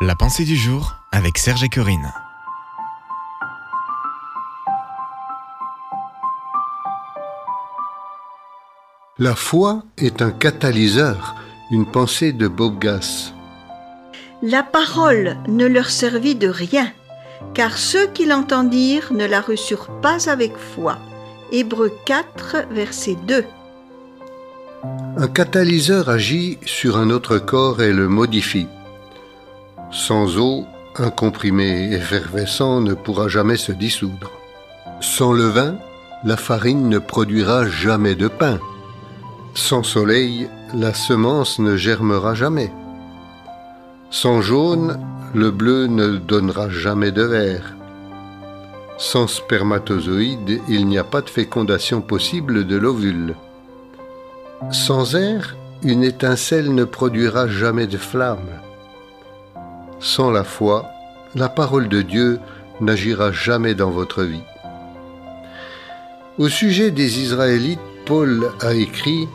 La pensée du jour avec Serge et Corinne. La foi est un catalyseur, une pensée de Bob Gass. La parole ne leur servit de rien, car ceux qui l'entendirent ne la reçurent pas avec foi. Hébreux 4, verset 2. Un catalyseur agit sur un autre corps et le modifie. Sans eau, un comprimé effervescent ne pourra jamais se dissoudre. Sans levain, la farine ne produira jamais de pain. Sans soleil, la semence ne germera jamais. Sans jaune, le bleu ne donnera jamais de vert. Sans spermatozoïdes, il n'y a pas de fécondation possible de l'ovule. Sans air, une étincelle ne produira jamais de flamme. Sans la foi, la parole de Dieu n'agira jamais dans votre vie. Au sujet des Israélites, Paul a écrit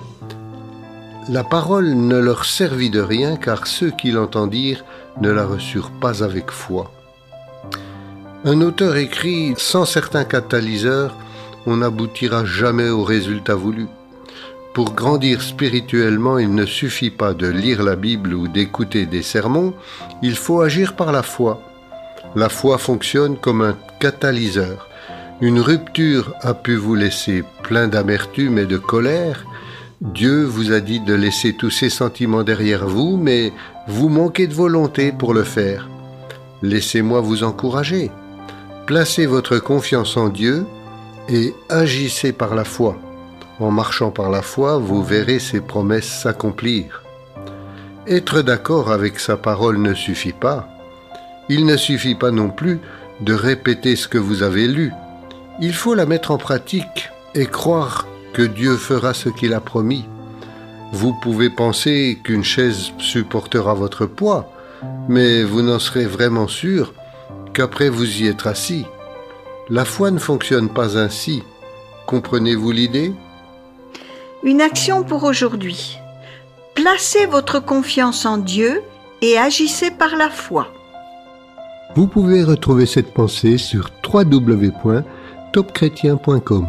La parole ne leur servit de rien car ceux qui l'entendirent ne la reçurent pas avec foi. Un auteur écrit Sans certains catalyseurs, on n'aboutira jamais au résultat voulu. Pour grandir spirituellement, il ne suffit pas de lire la Bible ou d'écouter des sermons, il faut agir par la foi. La foi fonctionne comme un catalyseur. Une rupture a pu vous laisser plein d'amertume et de colère. Dieu vous a dit de laisser tous ces sentiments derrière vous, mais vous manquez de volonté pour le faire. Laissez-moi vous encourager. Placez votre confiance en Dieu et agissez par la foi. En marchant par la foi, vous verrez ses promesses s'accomplir. Être d'accord avec sa parole ne suffit pas. Il ne suffit pas non plus de répéter ce que vous avez lu. Il faut la mettre en pratique et croire que Dieu fera ce qu'il a promis. Vous pouvez penser qu'une chaise supportera votre poids, mais vous n'en serez vraiment sûr qu'après vous y être assis. La foi ne fonctionne pas ainsi. Comprenez-vous l'idée? Une action pour aujourd'hui. Placez votre confiance en Dieu et agissez par la foi. Vous pouvez retrouver cette pensée sur www.topchrétien.com.